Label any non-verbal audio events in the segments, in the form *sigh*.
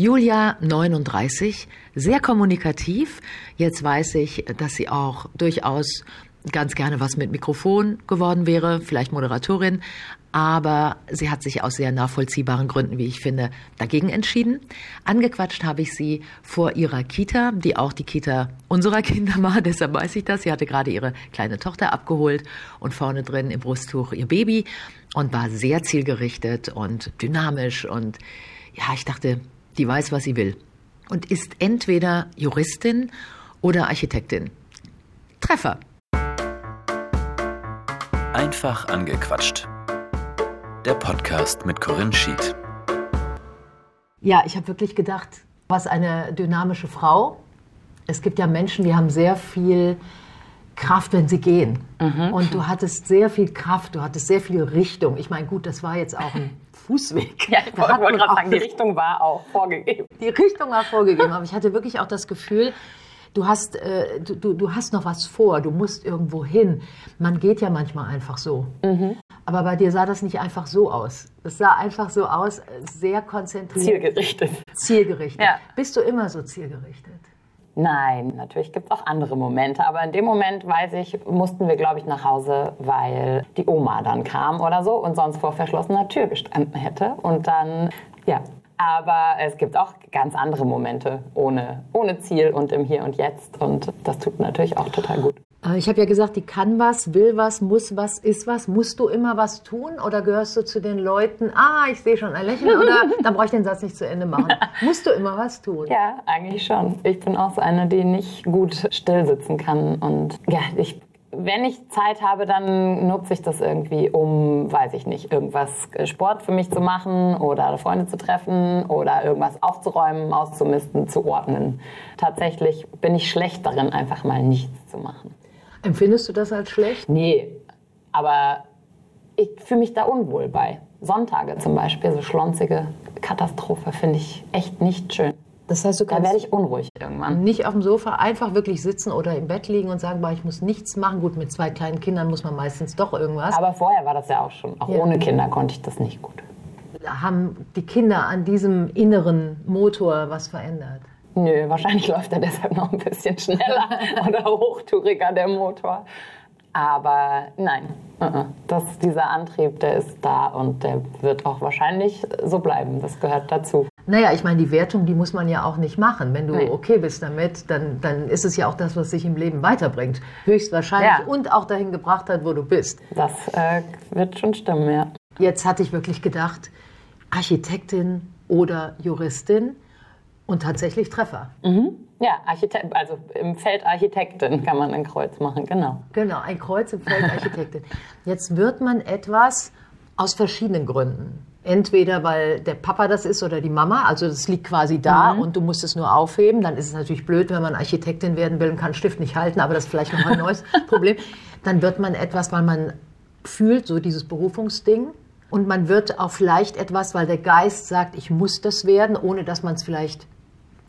Julia, 39, sehr kommunikativ. Jetzt weiß ich, dass sie auch durchaus ganz gerne was mit Mikrofon geworden wäre, vielleicht Moderatorin, aber sie hat sich aus sehr nachvollziehbaren Gründen, wie ich finde, dagegen entschieden. Angequatscht habe ich sie vor ihrer Kita, die auch die Kita unserer *laughs* Kinder war, deshalb weiß ich das. Sie hatte gerade ihre kleine Tochter abgeholt und vorne drin im Brusttuch ihr Baby und war sehr zielgerichtet und dynamisch und ja, ich dachte, die weiß, was sie will und ist entweder Juristin oder Architektin. Treffer. Einfach angequatscht. Der Podcast mit Corinne Schied. Ja, ich habe wirklich gedacht, was eine dynamische Frau. Es gibt ja Menschen, die haben sehr viel Kraft, wenn sie gehen. Mhm. Und du hattest sehr viel Kraft, du hattest sehr viel Richtung. Ich meine, gut, das war jetzt auch ein *laughs* Fußweg. ja, ich *laughs* wollte wollt gerade sagen, die Richtung war auch vorgegeben. Die Richtung war vorgegeben, aber ich hatte wirklich auch das Gefühl, du hast, äh, du, du hast noch was vor, du musst irgendwo hin. Man geht ja manchmal einfach so. Mhm. Aber bei dir sah das nicht einfach so aus. Es sah einfach so aus, sehr konzentriert. Zielgerichtet. Zielgerichtet. Ja. Bist du immer so zielgerichtet? Nein, natürlich gibt es auch andere Momente. Aber in dem Moment, weiß ich, mussten wir, glaube ich, nach Hause, weil die Oma dann kam oder so und sonst vor verschlossener Tür gestanden hätte. Und dann, ja, aber es gibt auch ganz andere Momente ohne, ohne Ziel und im Hier und Jetzt. Und das tut natürlich auch total gut. Äh, ich habe ja gesagt, die kann was, will was, muss was, ist was. Musst du immer was tun oder gehörst du zu den Leuten, ah, ich sehe schon ein Lächeln oder *laughs* dann brauche ich den Satz nicht zu Ende machen. Musst du immer was tun? Ja, eigentlich schon. Ich bin auch so eine, die nicht gut still sitzen kann und ja, ich wenn ich Zeit habe, dann nutze ich das irgendwie, um, weiß ich nicht, irgendwas äh, Sport für mich zu machen oder Freunde zu treffen oder irgendwas aufzuräumen, auszumisten, zu ordnen. Tatsächlich bin ich schlecht darin, einfach mal nichts zu machen. Empfindest du das als schlecht? Nee, aber ich fühle mich da unwohl bei. Sonntage zum Beispiel, so schlonzige Katastrophe, finde ich echt nicht schön. Das heißt, du kannst da werde ich unruhig irgendwann. Nicht auf dem Sofa einfach wirklich sitzen oder im Bett liegen und sagen, ich muss nichts machen. Gut, mit zwei kleinen Kindern muss man meistens doch irgendwas. Aber vorher war das ja auch schon. Auch ja. ohne Kinder konnte ich das nicht gut. Haben die Kinder an diesem inneren Motor was verändert? Nö, wahrscheinlich *laughs* läuft er deshalb noch ein bisschen schneller *laughs* oder hochtouriger, der Motor. Aber nein, uh-uh. das, dieser Antrieb, der ist da und der wird auch wahrscheinlich so bleiben. Das gehört dazu. Naja, ich meine, die Wertung, die muss man ja auch nicht machen. Wenn du Nein. okay bist damit, dann, dann ist es ja auch das, was dich im Leben weiterbringt. Höchstwahrscheinlich ja. und auch dahin gebracht hat, wo du bist. Das äh, wird schon stimmen, ja. Jetzt hatte ich wirklich gedacht, Architektin oder Juristin und tatsächlich Treffer. Mhm. Ja, Architekt, also im Feld Architektin kann man ein Kreuz machen, genau. Genau, ein Kreuz im Feld Architektin. Jetzt wird man etwas aus verschiedenen Gründen. Entweder weil der Papa das ist oder die Mama, also das liegt quasi da mhm. und du musst es nur aufheben. Dann ist es natürlich blöd, wenn man Architektin werden will und kann Stift nicht halten, aber das ist vielleicht noch ein neues *laughs* Problem. Dann wird man etwas, weil man fühlt, so dieses Berufungsding. Und man wird auch vielleicht etwas, weil der Geist sagt, ich muss das werden, ohne dass man es vielleicht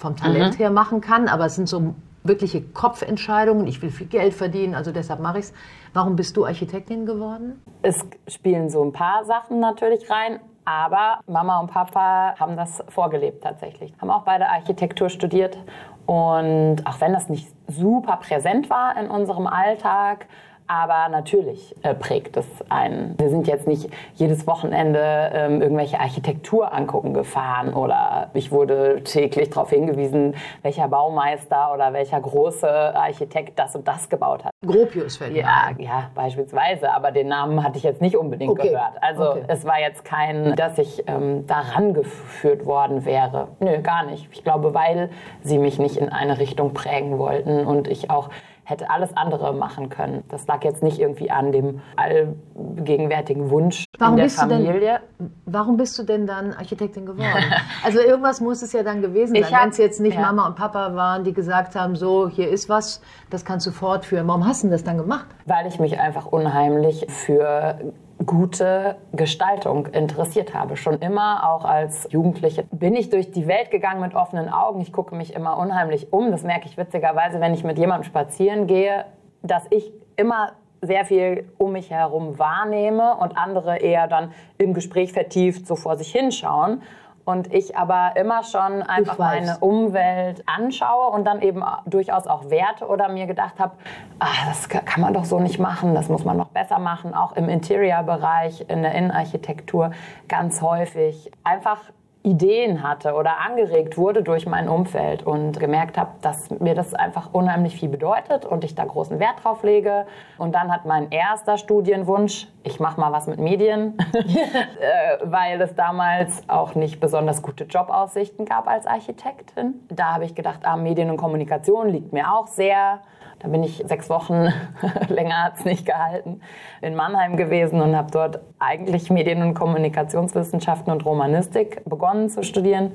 vom Talent mhm. her machen kann, aber es sind so wirkliche Kopfentscheidungen. Ich will viel Geld verdienen, also deshalb mache ich es. Warum bist du Architektin geworden? Es spielen so ein paar Sachen natürlich rein. Aber Mama und Papa haben das vorgelebt tatsächlich. Haben auch beide Architektur studiert. Und auch wenn das nicht super präsent war in unserem Alltag, aber natürlich äh, prägt es einen. Wir sind jetzt nicht jedes Wochenende ähm, irgendwelche Architektur angucken gefahren oder ich wurde täglich darauf hingewiesen, welcher Baumeister oder welcher große Architekt das und das gebaut hat. Gropius fällt ja, ja, beispielsweise. Aber den Namen hatte ich jetzt nicht unbedingt okay. gehört. Also okay. es war jetzt kein, dass ich ähm, daran geführt worden wäre. Nö, gar nicht. Ich glaube, weil sie mich nicht in eine Richtung prägen wollten und ich auch hätte alles andere machen können. Das lag jetzt nicht irgendwie an dem allgegenwärtigen Wunsch warum in der Familie. Denn, warum bist du denn dann Architektin geworden? also irgendwas muss es ja dann gewesen sein, wenn es jetzt nicht ja. Mama und Papa waren, die gesagt haben, so, hier ist was, das kannst du fortführen. Warum hast du das dann gemacht? Weil ich mich einfach unheimlich für gute Gestaltung interessiert habe. Schon immer, auch als Jugendliche, bin ich durch die Welt gegangen mit offenen Augen. Ich gucke mich immer unheimlich um. Das merke ich witzigerweise, wenn ich mit jemandem spazieren gehe, dass ich immer sehr viel um mich herum wahrnehme und andere eher dann im Gespräch vertieft so vor sich hinschauen. Und ich aber immer schon einfach meine Umwelt anschaue und dann eben durchaus auch werte oder mir gedacht habe, ah, das kann man doch so nicht machen, das muss man noch besser machen, auch im Interior-Bereich, in der Innenarchitektur ganz häufig. Einfach Ideen hatte oder angeregt wurde durch mein Umfeld und gemerkt habe, dass mir das einfach unheimlich viel bedeutet und ich da großen Wert drauf lege. Und dann hat mein erster Studienwunsch, ich mache mal was mit Medien, *laughs* *laughs* äh, weil es damals auch nicht besonders gute Jobaussichten gab als Architektin. Da habe ich gedacht, ah, Medien und Kommunikation liegt mir auch sehr. Da bin ich sechs Wochen, *laughs* länger hat es nicht gehalten, in Mannheim gewesen und habe dort eigentlich Medien- und Kommunikationswissenschaften und Romanistik begonnen zu studieren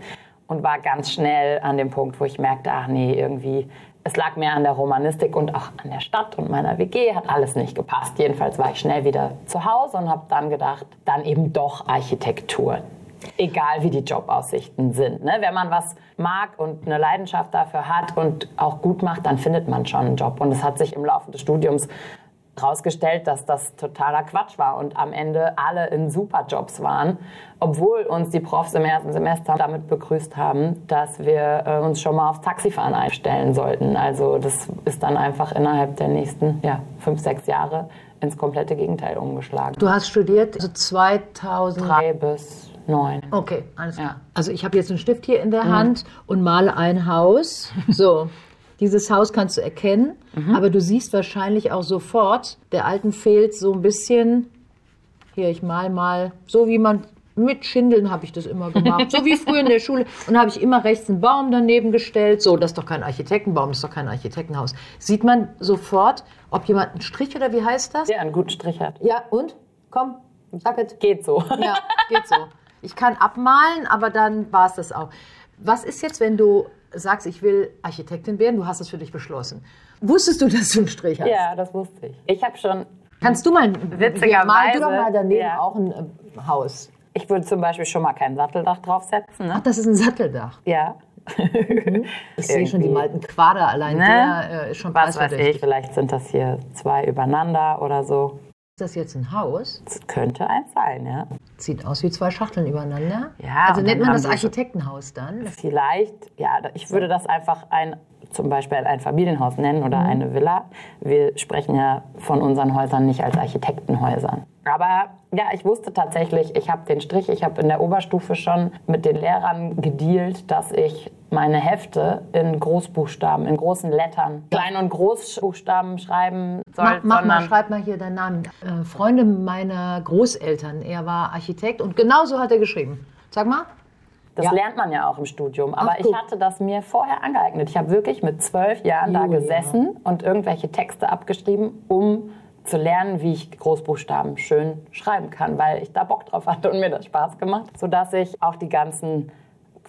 und war ganz schnell an dem Punkt, wo ich merkte, ach nee, irgendwie, es lag mehr an der Romanistik und auch an der Stadt und meiner WG, hat alles nicht gepasst. Jedenfalls war ich schnell wieder zu Hause und habe dann gedacht, dann eben doch Architektur egal wie die Jobaussichten sind. Ne? Wenn man was mag und eine Leidenschaft dafür hat und auch gut macht, dann findet man schon einen Job. Und es hat sich im Laufe des Studiums herausgestellt, dass das totaler Quatsch war und am Ende alle in Superjobs waren, obwohl uns die Profs im ersten Semester damit begrüßt haben, dass wir äh, uns schon mal aufs Taxifahren einstellen sollten. Also das ist dann einfach innerhalb der nächsten ja, fünf, sechs Jahre ins komplette Gegenteil umgeschlagen. Du hast studiert also 2003 bis Neun. Okay, alles klar. Ja. Also ich habe jetzt einen Stift hier in der mhm. Hand und male ein Haus. *laughs* So, dieses Haus kannst du erkennen, mhm. aber du siehst wahrscheinlich auch sofort, der Alten fehlt so ein bisschen. Hier, ich mal mal, so wie man mit Schindeln habe ich das immer gemacht, so wie *laughs* früher in der Schule. Und habe ich immer rechts einen Baum daneben gestellt. So, das ist doch kein Architektenbaum, das ist doch kein Architektenhaus. Sieht man sofort, ob jemand einen Strich oder wie heißt das? Ja, einen guten Strich hat. Ja, und? Komm, sag es. Geht so. Ja, geht so. *laughs* Ich kann abmalen, aber dann war es das auch. Was ist jetzt, wenn du sagst, ich will Architektin werden? Du hast es für dich beschlossen. Wusstest du, *laughs* dass du einen Strich hast? Ja, das wusste ich. Ich habe schon. Kannst du mal witzigerweise mal, du doch mal daneben ja. auch ein äh, Haus? Ich würde zum Beispiel schon mal kein Satteldach draufsetzen. Ne? Ach, das ist ein Satteldach. Ja. Mhm. *laughs* Ich sehe schon die malten Quader allein. Ne? Der äh, ist schon Was weiß ich, vielleicht sind das hier zwei übereinander oder so. Ist das jetzt ein Haus? Das könnte eins sein, ja. Sieht aus wie zwei Schachteln übereinander. Ja. Also nennt man das Architektenhaus dann? Vielleicht, ja, ich würde das einfach ein, zum Beispiel ein Familienhaus nennen oder mhm. eine Villa. Wir sprechen ja von unseren Häusern nicht als Architektenhäusern. Aber ja, ich wusste tatsächlich, ich habe den Strich, ich habe in der Oberstufe schon mit den Lehrern gedealt, dass ich meine Hefte in Großbuchstaben, in großen Lettern, Klein- und Großbuchstaben schreiben soll. Mach, mach mal, schreib mal hier deinen Namen. Äh, Freunde meiner Großeltern, er war Architekt und genauso hat er geschrieben. Sag mal. Das ja. lernt man ja auch im Studium. Aber Ach, ich hatte das mir vorher angeeignet. Ich habe wirklich mit zwölf Jahren Julia. da gesessen und irgendwelche Texte abgeschrieben, um zu lernen, wie ich Großbuchstaben schön schreiben kann, weil ich da Bock drauf hatte und mir das Spaß gemacht, sodass ich auch die ganzen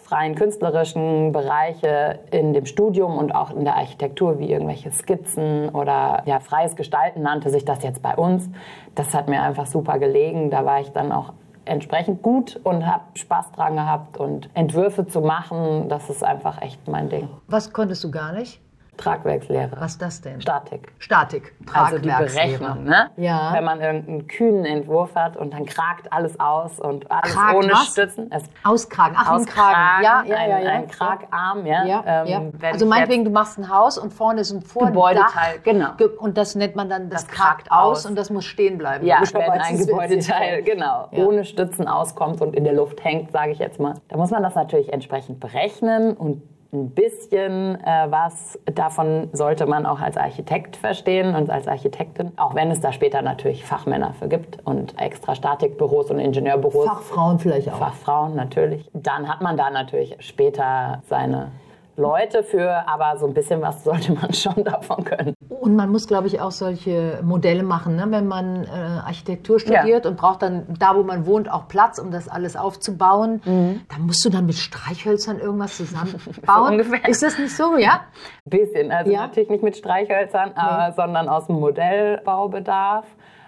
freien künstlerischen Bereiche in dem Studium und auch in der Architektur, wie irgendwelche Skizzen oder ja, freies Gestalten nannte sich das jetzt bei uns. Das hat mir einfach super gelegen. Da war ich dann auch entsprechend gut und habe Spaß dran gehabt und Entwürfe zu machen, das ist einfach echt mein Ding. Was konntest du gar nicht? Tragwerkslehre. Was ist das denn? Statik. Statik. Also die Berechnung, ne? Ja. Wenn man irgendeinen kühnen Entwurf hat und dann kragt alles aus und alles Kragt ohne was? Stützen. Es Auskragen. Ach, Auskragen. Kragen. Ja, ja, ein, ja, ja. ein Kragarm, ja. Ja, Ähm, ja. Also meinetwegen, du machst ein Haus und vorne ist ein Vordach. Gebäudeteil, genau. Ge- Und das nennt man dann, das, Das kragt aus aus. und das muss stehen bleiben. Ja, wenn ein Gebäudeteil, genau, Ja. ohne Stützen auskommt und in der Luft hängt, sage ich jetzt mal. Da muss man das natürlich entsprechend berechnen und ein bisschen äh, was davon sollte man auch als Architekt verstehen und als Architektin, auch wenn es da später natürlich Fachmänner für gibt und extra Statikbüros und Ingenieurbüros. Fachfrauen vielleicht auch. Fachfrauen natürlich. Dann hat man da natürlich später seine Leute für, aber so ein bisschen was sollte man schon davon können. Und man muss, glaube ich, auch solche Modelle machen, ne? wenn man äh, Architektur studiert und braucht dann da, wo man wohnt, auch Platz, um das alles aufzubauen. Da musst du dann mit Streichhölzern irgendwas zusammenbauen. *laughs* ungefähr. Ist das nicht so, ja? Bisschen, also Ja? natürlich nicht mit Streichhölzern, aber, sondern aus dem Modellbaubedarf.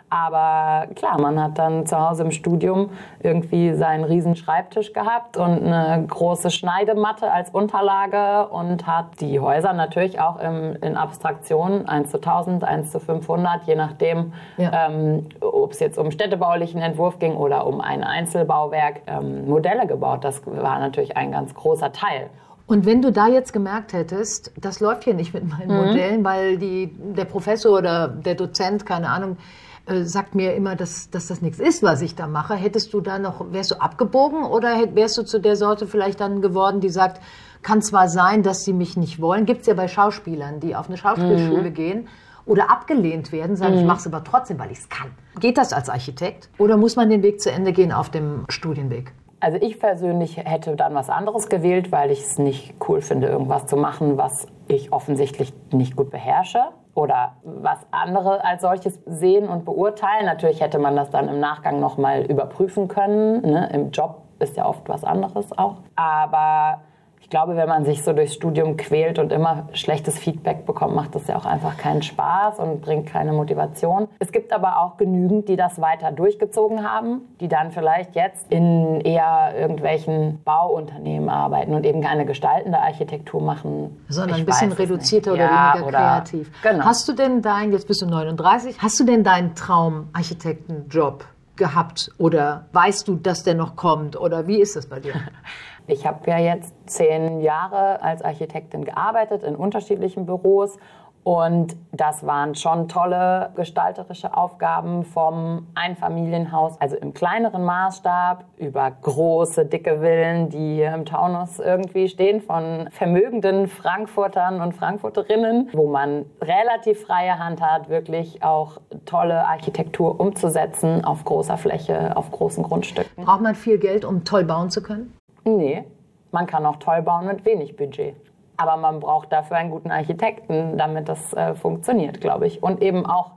Aber klar, man hat dann zu Hause im Studium irgendwie seinen riesen Schreibtisch gehabt und eine große Schneidematte als Unterlage und hat die Häuser natürlich auch im, in Abstraktionen 1 zu 1000, 1 zu 500, je nachdem, ja. ähm, ob es jetzt um städtebaulichen Entwurf ging oder um ein Einzelbauwerk, ähm, Modelle gebaut. Das war natürlich ein ganz großer Teil. Und wenn du da jetzt gemerkt hättest, das läuft hier nicht mit meinen mhm. Modellen, weil die, der Professor oder der Dozent, keine Ahnung, äh, sagt mir immer, dass, dass das nichts ist, was ich da mache. Hättest du da noch, wärst du abgebogen oder wärst du zu der Sorte vielleicht dann geworden, die sagt, kann zwar sein, dass sie mich nicht wollen, gibt es ja bei Schauspielern, die auf eine Schauspielschule mhm. gehen oder abgelehnt werden, sagen, mhm. ich mache es aber trotzdem, weil ich es kann. Geht das als Architekt oder muss man den Weg zu Ende gehen auf dem Studienweg? Also ich persönlich hätte dann was anderes gewählt, weil ich es nicht cool finde, irgendwas zu machen, was ich offensichtlich nicht gut beherrsche oder was andere als solches sehen und beurteilen. Natürlich hätte man das dann im Nachgang nochmal überprüfen können. Ne? Im Job ist ja oft was anderes auch. Aber ich glaube, wenn man sich so durchs Studium quält und immer schlechtes Feedback bekommt, macht das ja auch einfach keinen Spaß und bringt keine Motivation. Es gibt aber auch genügend, die das weiter durchgezogen haben, die dann vielleicht jetzt in eher irgendwelchen Bauunternehmen arbeiten und eben keine gestaltende Architektur machen. Sondern ich ein bisschen reduzierter oder ja, weniger oder kreativ. Genau. Hast du denn dein, jetzt bist du 39, hast du denn deinen Traumarchitektenjob gehabt oder weißt du, dass der noch kommt oder wie ist das bei dir? *laughs* Ich habe ja jetzt zehn Jahre als Architektin gearbeitet in unterschiedlichen Büros und das waren schon tolle gestalterische Aufgaben vom Einfamilienhaus, also im kleineren Maßstab, über große, dicke Villen, die hier im Taunus irgendwie stehen, von vermögenden Frankfurtern und Frankfurterinnen, wo man relativ freie Hand hat, wirklich auch tolle Architektur umzusetzen auf großer Fläche, auf großen Grundstücken. Braucht man viel Geld, um toll bauen zu können? Nee, man kann auch toll bauen mit wenig Budget. Aber man braucht dafür einen guten Architekten, damit das äh, funktioniert, glaube ich. Und eben auch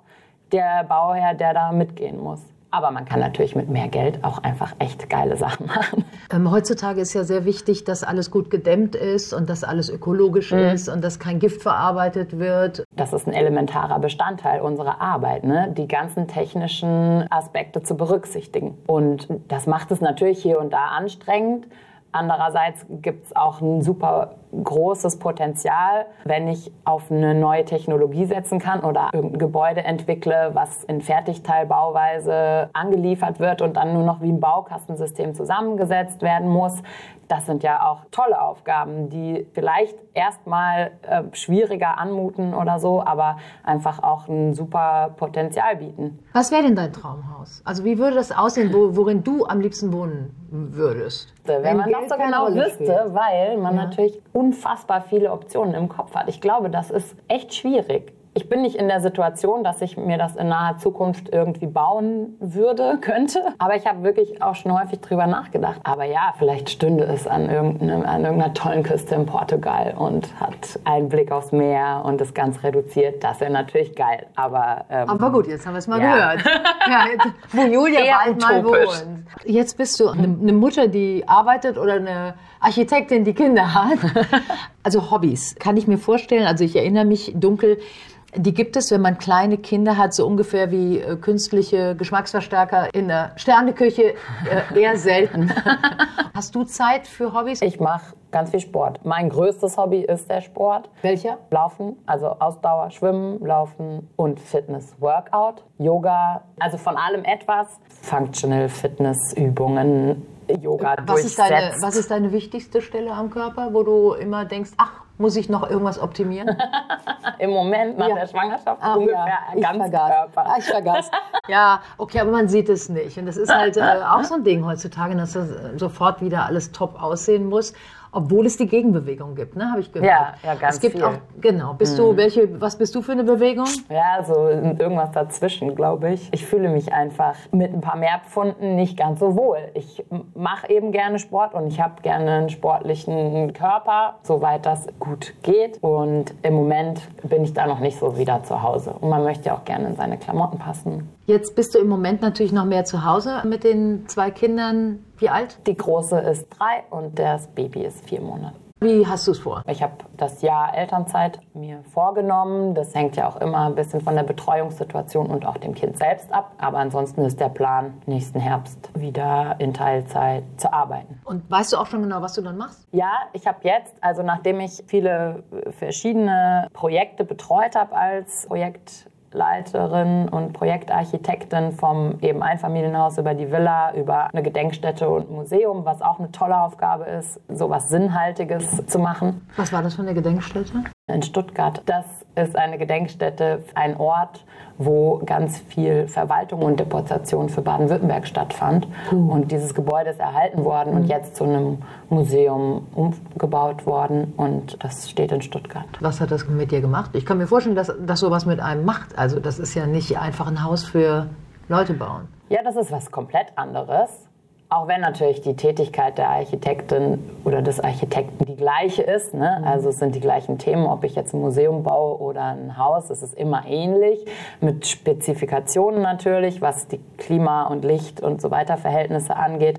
der Bauherr, der da mitgehen muss. Aber man kann natürlich mit mehr Geld auch einfach echt geile Sachen *laughs* machen. Ähm, heutzutage ist ja sehr wichtig, dass alles gut gedämmt ist und dass alles ökologisch mhm. ist und dass kein Gift verarbeitet wird. Das ist ein elementarer Bestandteil unserer Arbeit, ne? die ganzen technischen Aspekte zu berücksichtigen. Und das macht es natürlich hier und da anstrengend. Andererseits gibt es auch ein super großes Potenzial, wenn ich auf eine neue Technologie setzen kann oder irgendein Gebäude entwickle, was in Fertigteilbauweise angeliefert wird und dann nur noch wie ein Baukastensystem zusammengesetzt werden muss. Das sind ja auch tolle Aufgaben, die vielleicht erstmal äh, schwieriger anmuten oder so, aber einfach auch ein super Potenzial bieten. Was wäre denn dein Traumhaus? Also wie würde das aussehen, wo, worin du am liebsten wohnen würdest? Wenn, Wenn man Geld das so genau wüsste, spielt. weil man ja. natürlich unfassbar viele Optionen im Kopf hat. Ich glaube, das ist echt schwierig ich bin nicht in der Situation, dass ich mir das in naher Zukunft irgendwie bauen würde, *laughs* könnte. Aber ich habe wirklich auch schon häufig drüber nachgedacht. Aber ja, vielleicht stünde es an, irgendeiner, an irgendeiner tollen Küste in Portugal und hat einen Blick aufs Meer und ist ganz reduziert. Das wäre natürlich geil. Aber, ähm, Aber gut, jetzt haben wir es mal ja. gehört. *laughs* ja, wo Julia Eher bald mal wohnt. Jetzt bist du eine, eine Mutter, die arbeitet oder eine Architektin, die Kinder hat. *laughs* Also Hobbys kann ich mir vorstellen. Also ich erinnere mich dunkel, die gibt es, wenn man kleine Kinder hat, so ungefähr wie äh, künstliche Geschmacksverstärker in der Sterneküche, äh, eher selten. *laughs* Hast du Zeit für Hobbys? Ich mache ganz viel Sport. Mein größtes Hobby ist der Sport. Welcher? Laufen, also Ausdauer, Schwimmen, Laufen und Fitness, Workout, Yoga, also von allem etwas. Functional Fitness Übungen, Yoga was ist, deine, was ist deine wichtigste Stelle am Körper, wo du immer denkst, ach, muss ich noch irgendwas optimieren? *laughs* Im Moment nach ja. der Schwangerschaft Ach, ungefähr ja. ganz vergaß. Körper. Ah, ich vergaß. ja, okay, aber man sieht es nicht. Und das ist halt äh, auch so ein Ding heutzutage, dass das äh, sofort wieder alles top aussehen muss obwohl es die Gegenbewegung gibt, ne, habe ich gehört. Ja, ja, ganz Es gibt viel. auch, genau. Bist mhm. du, welche, was bist du für eine Bewegung? Ja, so irgendwas dazwischen, glaube ich. Ich fühle mich einfach mit ein paar Mehrpfunden nicht ganz so wohl. Ich mache eben gerne Sport und ich habe gerne einen sportlichen Körper, soweit das gut geht. Und im Moment bin ich da noch nicht so wieder zu Hause. Und man möchte ja auch gerne in seine Klamotten passen. Jetzt bist du im Moment natürlich noch mehr zu Hause mit den zwei Kindern. Wie alt? Die große ist drei und das Baby ist vier Monate. Wie hast du es vor? Ich habe das Jahr Elternzeit mir vorgenommen. Das hängt ja auch immer ein bisschen von der Betreuungssituation und auch dem Kind selbst ab. Aber ansonsten ist der Plan, nächsten Herbst wieder in Teilzeit zu arbeiten. Und weißt du auch schon genau, was du dann machst? Ja, ich habe jetzt, also nachdem ich viele verschiedene Projekte betreut habe als Projekt Leiterin und Projektarchitektin vom eben Einfamilienhaus über die Villa, über eine Gedenkstätte und Museum, was auch eine tolle Aufgabe ist, sowas Sinnhaltiges zu machen. Was war das für eine Gedenkstätte? In Stuttgart. Das ist eine Gedenkstätte, ein Ort, wo ganz viel Verwaltung und Deportation für Baden-Württemberg stattfand. Mhm. Und dieses Gebäude ist erhalten worden und jetzt zu einem Museum umgebaut worden. Und das steht in Stuttgart. Was hat das mit dir gemacht? Ich kann mir vorstellen, dass das sowas mit einem macht. Also das ist ja nicht einfach ein Haus für Leute bauen. Ja, das ist was komplett anderes. Auch wenn natürlich die Tätigkeit der Architektin oder des Architekten die gleiche ist. Ne? Mhm. Also es sind die gleichen Themen, ob ich jetzt ein Museum baue oder ein Haus, es ist immer ähnlich, mit Spezifikationen natürlich, was die Klima- und Licht- und so weiter Verhältnisse angeht.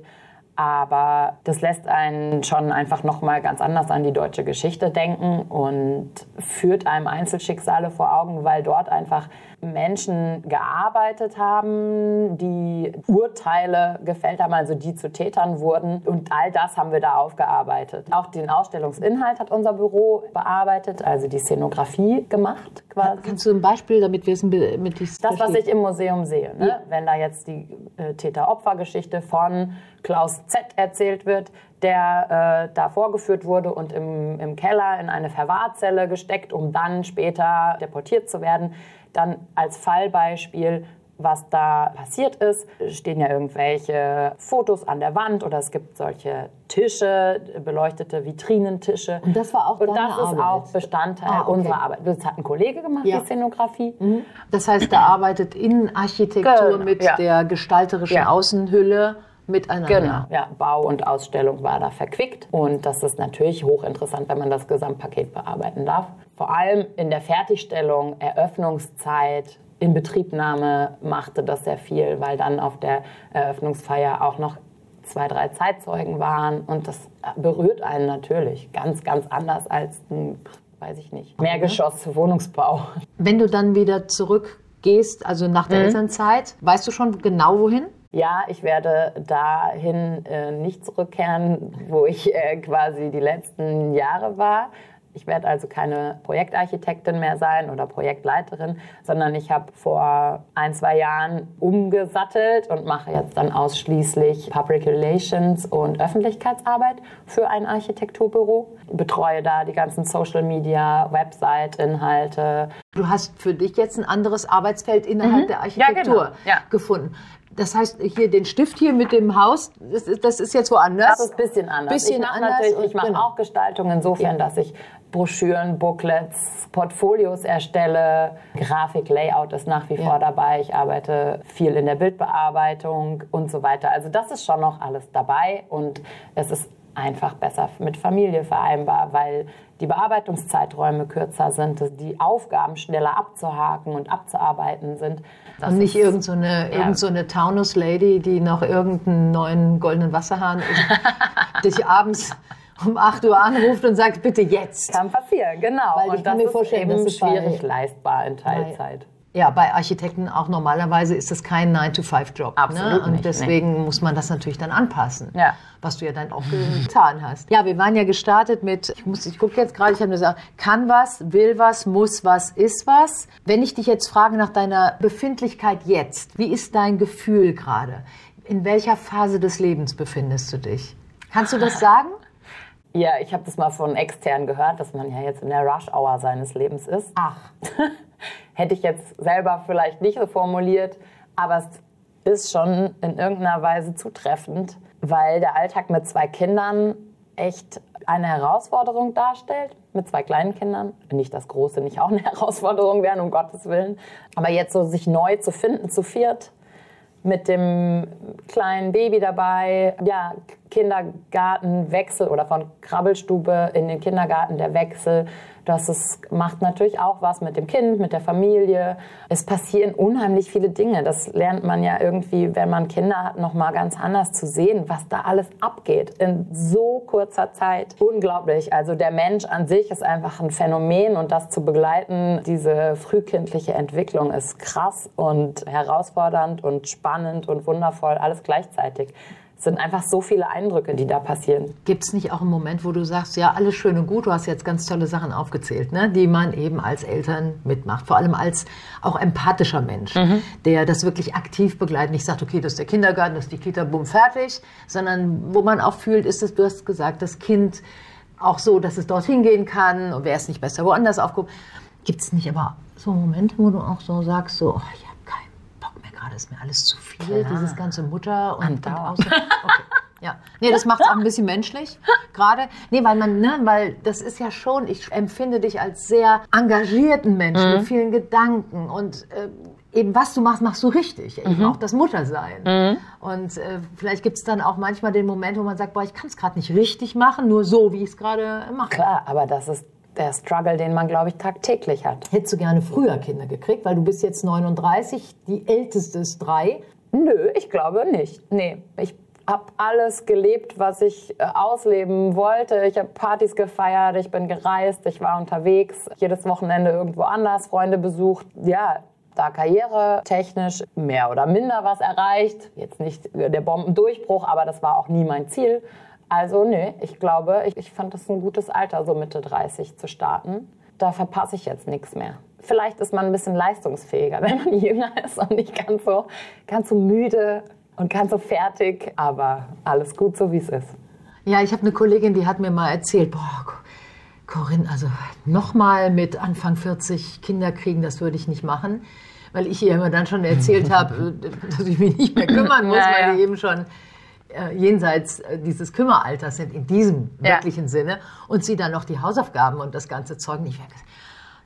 Aber das lässt einen schon einfach nochmal ganz anders an die deutsche Geschichte denken und führt einem Einzelschicksale vor Augen, weil dort einfach Menschen gearbeitet haben, die Urteile gefällt haben, also die zu Tätern wurden. Und all das haben wir da aufgearbeitet. Auch den Ausstellungsinhalt hat unser Büro bearbeitet, also die Szenografie gemacht quasi. Kannst du ein Beispiel, damit wir es mit Das, was ich im Museum sehe. Ne? Ja. Wenn da jetzt die äh, Täter-Opfer-Geschichte von Klaus Z erzählt wird, der äh, da vorgeführt wurde und im, im Keller in eine Verwahrzelle gesteckt, um dann später deportiert zu werden dann als Fallbeispiel was da passiert ist. Stehen ja irgendwelche Fotos an der Wand oder es gibt solche Tische, beleuchtete Vitrinentische. Und das war auch Und das ist auch Bestandteil ah, okay. unserer Arbeit. Das hat ein Kollege gemacht, ja. die Szenografie. Mhm. Das heißt, der arbeitet in Architektur genau. mit ja. der gestalterischen ja. Außenhülle miteinander. Genau, ja, Bau und Ausstellung war da verquickt und das ist natürlich hochinteressant, wenn man das Gesamtpaket bearbeiten darf vor allem in der Fertigstellung, Eröffnungszeit, Inbetriebnahme machte das sehr viel, weil dann auf der Eröffnungsfeier auch noch zwei, drei Zeitzeugen waren und das berührt einen natürlich ganz, ganz anders als ein, weiß ich nicht, Mehrgeschoss-Wohnungsbau. Wenn du dann wieder zurückgehst, also nach der mhm. Elternzeit, weißt du schon genau wohin? Ja, ich werde dahin äh, nicht zurückkehren, wo ich äh, quasi die letzten Jahre war, ich werde also keine Projektarchitektin mehr sein oder Projektleiterin, sondern ich habe vor ein, zwei Jahren umgesattelt und mache jetzt dann ausschließlich Public Relations und Öffentlichkeitsarbeit für ein Architekturbüro. Betreue da die ganzen Social Media, Website-Inhalte. Du hast für dich jetzt ein anderes Arbeitsfeld innerhalb mhm. der Architektur ja, genau. ja. gefunden. Das heißt, hier den Stift hier mit dem Haus, das ist, das ist jetzt woanders. Das ist ein bisschen anders. Bisschen ich mache natürlich, ich mache genau. auch Gestaltung insofern, ja. dass ich Broschüren, Booklets, Portfolios erstelle. Grafik, Layout ist nach wie ja. vor dabei. Ich arbeite viel in der Bildbearbeitung und so weiter. Also das ist schon noch alles dabei und es ist einfach besser mit Familie vereinbar, weil die Bearbeitungszeiträume kürzer sind, die Aufgaben schneller abzuhaken und abzuarbeiten sind. Das und nicht irgendeine so ja. irgend so Taunus-Lady, die noch irgendeinen neuen goldenen Wasserhahn *laughs* dich abends um 8 Uhr anruft und sagt, bitte jetzt. Kann passieren, genau. Weil und das mir vorstellen, ist eben schwierig leistbar in Teilzeit. Ja, bei Architekten auch normalerweise ist das kein 9-to-5-Job. Absolut. Ne? Und nicht, deswegen nee. muss man das natürlich dann anpassen. Ja. Was du ja dann auch getan hast. Ja, wir waren ja gestartet mit, ich, muss, ich gucke jetzt gerade, ich habe nur gesagt, kann was, will was, muss was, ist was. Wenn ich dich jetzt frage nach deiner Befindlichkeit jetzt, wie ist dein Gefühl gerade? In welcher Phase des Lebens befindest du dich? Kannst du das sagen? *laughs* Ja, ich habe das mal von extern gehört, dass man ja jetzt in der Rush-Hour seines Lebens ist. Ach. *laughs* Hätte ich jetzt selber vielleicht nicht so formuliert, aber es ist schon in irgendeiner Weise zutreffend, weil der Alltag mit zwei Kindern echt eine Herausforderung darstellt. Mit zwei kleinen Kindern. Nicht, dass große nicht auch eine *laughs* Herausforderung wären, um Gottes Willen. Aber jetzt so sich neu zu finden, zu viert, mit dem kleinen Baby dabei, ja, Kindergartenwechsel oder von Krabbelstube in den Kindergarten der Wechsel das ist, macht natürlich auch was mit dem Kind, mit der Familie. Es passieren unheimlich viele Dinge. Das lernt man ja irgendwie, wenn man Kinder hat, noch mal ganz anders zu sehen, was da alles abgeht in so kurzer Zeit. Unglaublich. Also der Mensch an sich ist einfach ein Phänomen und das zu begleiten, diese frühkindliche Entwicklung ist krass und herausfordernd und spannend und wundervoll, alles gleichzeitig sind einfach so viele Eindrücke, die da passieren. Gibt es nicht auch einen Moment, wo du sagst, ja, alles schön und gut, du hast jetzt ganz tolle Sachen aufgezählt, ne, die man eben als Eltern mitmacht, vor allem als auch empathischer Mensch, mhm. der das wirklich aktiv begleitet, nicht sagt, okay, das ist der Kindergarten, das ist die Kita, bumm, fertig, sondern wo man auch fühlt, ist es, du hast gesagt, das Kind auch so, dass es dorthin gehen kann und wäre es nicht besser woanders aufgehoben. Gibt es nicht aber so Momente, wo du auch so sagst, so, oh, ja, gerade ist mir alles zu viel, Klar. dieses ganze Mutter und, und Außen. Okay. Ja, nee, das macht es auch ein bisschen menschlich. *laughs* Gerade, nee, weil man, ne, weil das ist ja schon, ich empfinde dich als sehr engagierten Menschen mhm. mit vielen Gedanken und äh, eben was du machst, machst du richtig. Eben mhm. auch das Muttersein. Mhm. Und äh, vielleicht gibt es dann auch manchmal den Moment, wo man sagt, boah, ich kann es gerade nicht richtig machen, nur so, wie ich es gerade mache. Klar, aber das ist der Struggle, den man, glaube ich, tagtäglich hat. Hättest du gerne früher Kinder gekriegt, weil du bist jetzt 39, die älteste ist drei? Nö, ich glaube nicht. Nee, ich habe alles gelebt, was ich äh, ausleben wollte. Ich habe Partys gefeiert, ich bin gereist, ich war unterwegs, jedes Wochenende irgendwo anders, Freunde besucht. Ja, da Karriere technisch mehr oder minder was erreicht. Jetzt nicht der Bombendurchbruch, aber das war auch nie mein Ziel. Also nee, ich glaube, ich, ich fand das ein gutes Alter, so Mitte 30 zu starten. Da verpasse ich jetzt nichts mehr. Vielleicht ist man ein bisschen leistungsfähiger, *laughs* wenn man jünger ist und nicht ganz so, ganz so müde und ganz so fertig. Aber alles gut, so wie es ist. Ja, ich habe eine Kollegin, die hat mir mal erzählt, boah, Corinne, also nochmal mit Anfang 40 Kinder kriegen, das würde ich nicht machen. Weil ich ihr immer dann schon erzählt *laughs* habe, dass ich mich nicht mehr kümmern muss, ja, weil ja. die eben schon äh, jenseits äh, dieses Kümmeralters sind, in diesem ja. wirklichen Sinne, und sie dann noch die Hausaufgaben und das ganze Zeug nicht weg.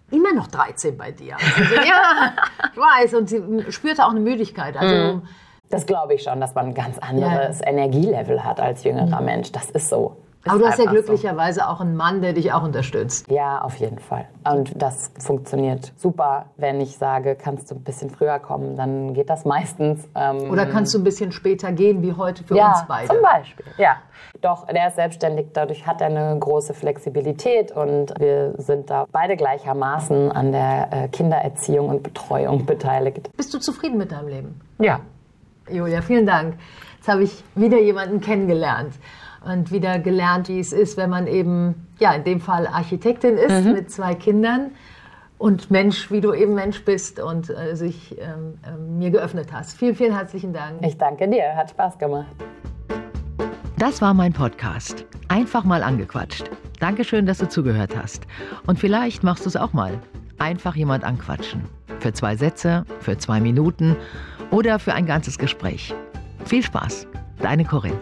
Immer noch 13 bei dir. *laughs* Also, ja, ich weiß. Und sie spürte auch eine Müdigkeit. Also, mhm. Das glaube ich schon, dass man ein ganz anderes ja. Energielevel hat als jüngerer mhm. Mensch. Das ist so. Aber du hast ja glücklicherweise so. auch einen Mann, der dich auch unterstützt. Ja, auf jeden Fall. Und das funktioniert super. Wenn ich sage, kannst du ein bisschen früher kommen, dann geht das meistens. Ähm Oder kannst du ein bisschen später gehen, wie heute für ja, uns beide? Zum Beispiel, ja. Doch, der ist selbstständig, dadurch hat er eine große Flexibilität und wir sind da beide gleichermaßen an der äh, Kindererziehung und Betreuung beteiligt. Bist du zufrieden mit deinem Leben? Ja. Julia, vielen Dank. Jetzt habe ich wieder jemanden kennengelernt und wieder gelernt, wie es ist, wenn man eben, ja, in dem Fall Architektin ist mhm. mit zwei Kindern und Mensch, wie du eben Mensch bist und äh, sich ähm, äh, mir geöffnet hast. Vielen, vielen herzlichen Dank. Ich danke dir, hat Spaß gemacht. Das war mein Podcast. Einfach mal angequatscht. Dankeschön, dass du zugehört hast. Und vielleicht machst du es auch mal. Einfach jemand anquatschen. Für zwei Sätze, für zwei Minuten oder für ein ganzes Gespräch. Viel Spaß. Deine Corinne.